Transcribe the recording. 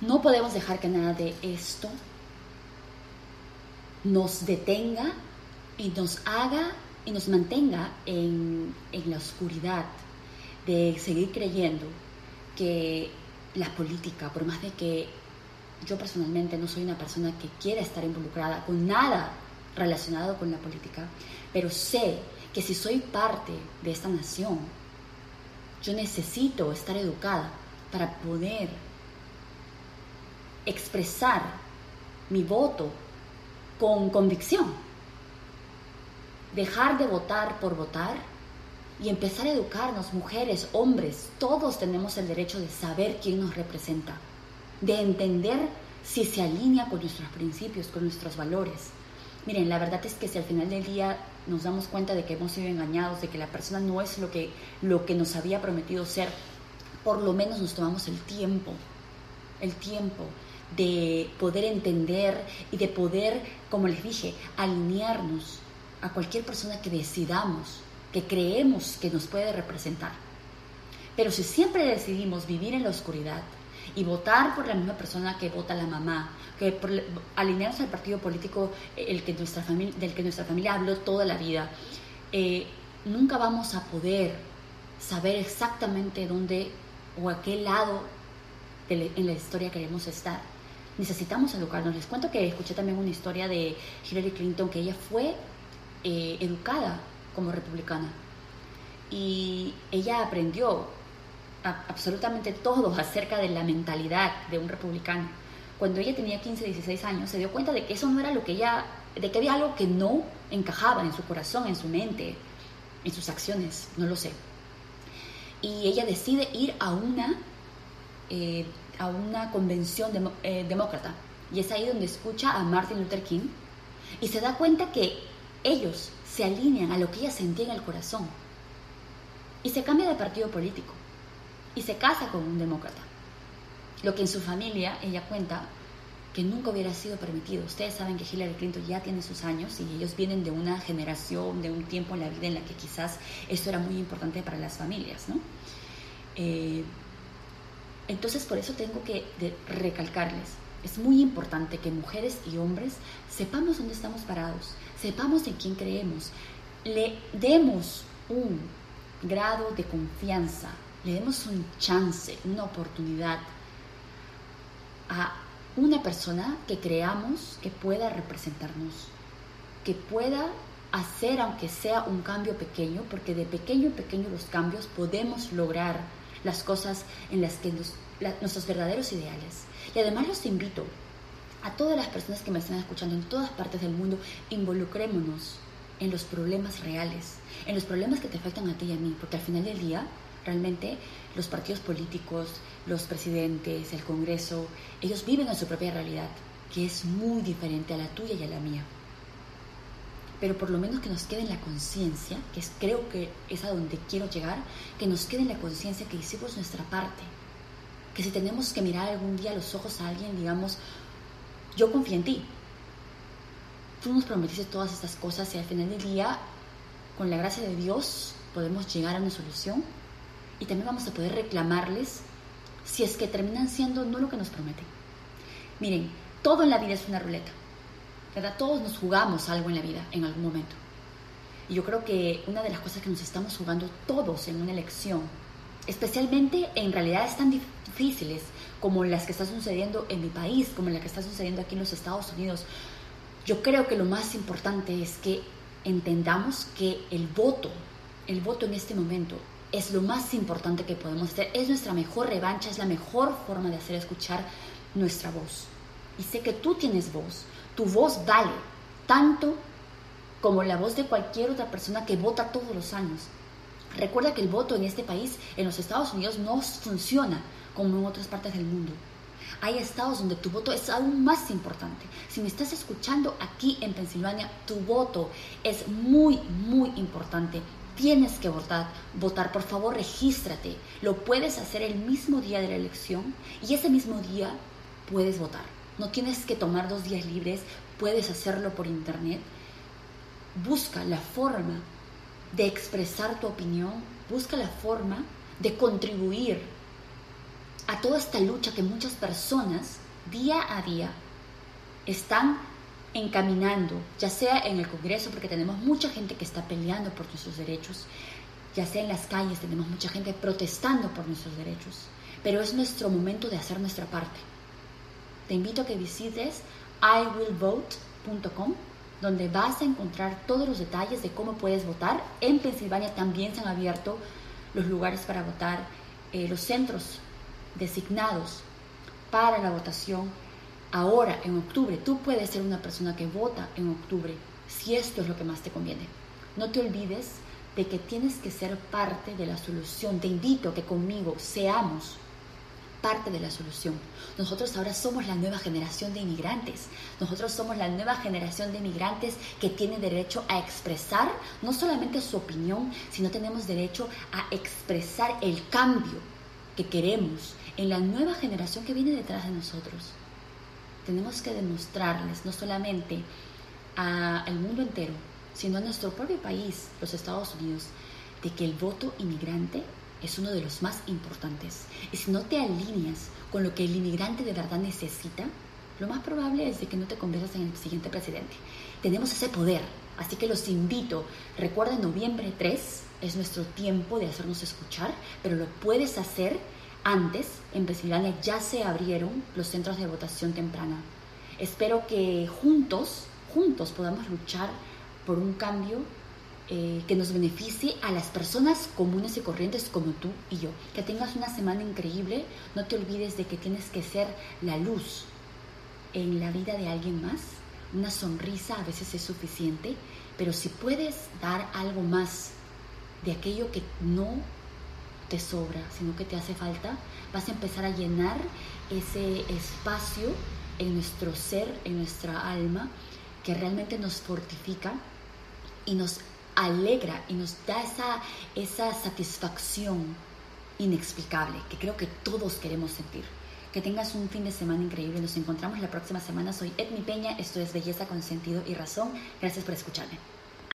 No podemos dejar que nada de esto nos detenga y nos haga y nos mantenga en, en la oscuridad de seguir creyendo que la política, por más de que yo personalmente no soy una persona que quiera estar involucrada con nada relacionado con la política, pero sé que si soy parte de esta nación, yo necesito estar educada para poder expresar mi voto con convicción. Dejar de votar por votar y empezar a educarnos, mujeres, hombres, todos tenemos el derecho de saber quién nos representa, de entender si se alinea con nuestros principios, con nuestros valores. Miren, la verdad es que si al final del día nos damos cuenta de que hemos sido engañados, de que la persona no es lo que, lo que nos había prometido ser, por lo menos nos tomamos el tiempo, el tiempo de poder entender y de poder, como les dije, alinearnos a cualquier persona que decidamos que creemos que nos puede representar. Pero si siempre decidimos vivir en la oscuridad y votar por la misma persona que vota la mamá, que alinearnos al partido político el que nuestra familia, del que nuestra familia habló toda la vida, eh, nunca vamos a poder saber exactamente dónde o a qué lado en la historia queremos estar. Necesitamos educarnos. Les cuento que escuché también una historia de Hillary Clinton, que ella fue eh, educada como republicana. Y ella aprendió absolutamente todo acerca de la mentalidad de un republicano. Cuando ella tenía 15, 16 años, se dio cuenta de que eso no era lo que ella, de que había algo que no encajaba en su corazón, en su mente, en sus acciones, no lo sé. Y ella decide ir a una, eh, a una convención eh, demócrata. Y es ahí donde escucha a Martin Luther King y se da cuenta que ellos se alinean a lo que ella sentía en el corazón. Y se cambia de partido político. Y se casa con un demócrata. Lo que en su familia ella cuenta que nunca hubiera sido permitido. Ustedes saben que Hillary Clinton ya tiene sus años y ellos vienen de una generación, de un tiempo en la vida en la que quizás esto era muy importante para las familias, ¿no? Eh, entonces por eso tengo que recalcarles, es muy importante que mujeres y hombres sepamos dónde estamos parados, sepamos en quién creemos, le demos un grado de confianza, le demos un chance, una oportunidad a una persona que creamos que pueda representarnos, que pueda hacer aunque sea un cambio pequeño, porque de pequeño en pequeño los cambios podemos lograr las cosas en las que nuestros verdaderos ideales. Y además los invito a todas las personas que me están escuchando en todas partes del mundo, involucrémonos en los problemas reales, en los problemas que te afectan a ti y a mí, porque al final del día, realmente los partidos políticos, los presidentes, el Congreso, ellos viven en su propia realidad, que es muy diferente a la tuya y a la mía. Pero por lo menos que nos quede en la conciencia, que creo que es a donde quiero llegar, que nos quede en la conciencia que hicimos nuestra parte, que si tenemos que mirar algún día los ojos a alguien, digamos, yo confío en ti. Tú nos prometiste todas estas cosas y al final del día, con la gracia de Dios, podemos llegar a una solución y también vamos a poder reclamarles si es que terminan siendo no lo que nos prometen. Miren, todo en la vida es una ruleta, ¿verdad? Todos nos jugamos algo en la vida en algún momento. Y yo creo que una de las cosas que nos estamos jugando todos en una elección especialmente en realidades tan difíciles como las que están sucediendo en mi país, como la que está sucediendo aquí en los Estados Unidos, yo creo que lo más importante es que entendamos que el voto, el voto en este momento es lo más importante que podemos hacer, es nuestra mejor revancha, es la mejor forma de hacer escuchar nuestra voz. Y sé que tú tienes voz, tu voz vale tanto como la voz de cualquier otra persona que vota todos los años. Recuerda que el voto en este país, en los Estados Unidos, no funciona como en otras partes del mundo. Hay estados donde tu voto es aún más importante. Si me estás escuchando aquí en Pensilvania, tu voto es muy, muy importante. Tienes que votar, votar, por favor, regístrate. Lo puedes hacer el mismo día de la elección y ese mismo día puedes votar. No tienes que tomar dos días libres, puedes hacerlo por internet. Busca la forma de expresar tu opinión, busca la forma de contribuir a toda esta lucha que muchas personas día a día están encaminando, ya sea en el Congreso, porque tenemos mucha gente que está peleando por nuestros derechos, ya sea en las calles, tenemos mucha gente protestando por nuestros derechos, pero es nuestro momento de hacer nuestra parte. Te invito a que visites iwillvote.com, donde vas a encontrar todos los detalles de cómo puedes votar. En Pensilvania también se han abierto los lugares para votar, eh, los centros designados para la votación ahora, en octubre. Tú puedes ser una persona que vota en octubre, si esto es lo que más te conviene. No te olvides de que tienes que ser parte de la solución. Te invito a que conmigo seamos parte de la solución. Nosotros ahora somos la nueva generación de inmigrantes. Nosotros somos la nueva generación de inmigrantes que tiene derecho a expresar no solamente su opinión, sino tenemos derecho a expresar el cambio que queremos en la nueva generación que viene detrás de nosotros. Tenemos que demostrarles no solamente al mundo entero, sino a nuestro propio país, los Estados Unidos, de que el voto inmigrante es uno de los más importantes. Y si no te alineas con lo que el inmigrante de verdad necesita, lo más probable es de que no te conviertas en el siguiente presidente. Tenemos ese poder, así que los invito. Recuerda, noviembre 3 es nuestro tiempo de hacernos escuchar, pero lo puedes hacer antes. En Pensilvania ya se abrieron los centros de votación temprana. Espero que juntos, juntos podamos luchar por un cambio eh, que nos beneficie a las personas comunes y corrientes como tú y yo. Que tengas una semana increíble. No te olvides de que tienes que ser la luz en la vida de alguien más. Una sonrisa a veces es suficiente, pero si puedes dar algo más de aquello que no te sobra, sino que te hace falta, vas a empezar a llenar ese espacio en nuestro ser, en nuestra alma, que realmente nos fortifica y nos alegra y nos da esa, esa satisfacción inexplicable que creo que todos queremos sentir. Que tengas un fin de semana increíble. Nos encontramos la próxima semana. Soy Edmi Peña. Esto es Belleza con Sentido y Razón. Gracias por escucharme.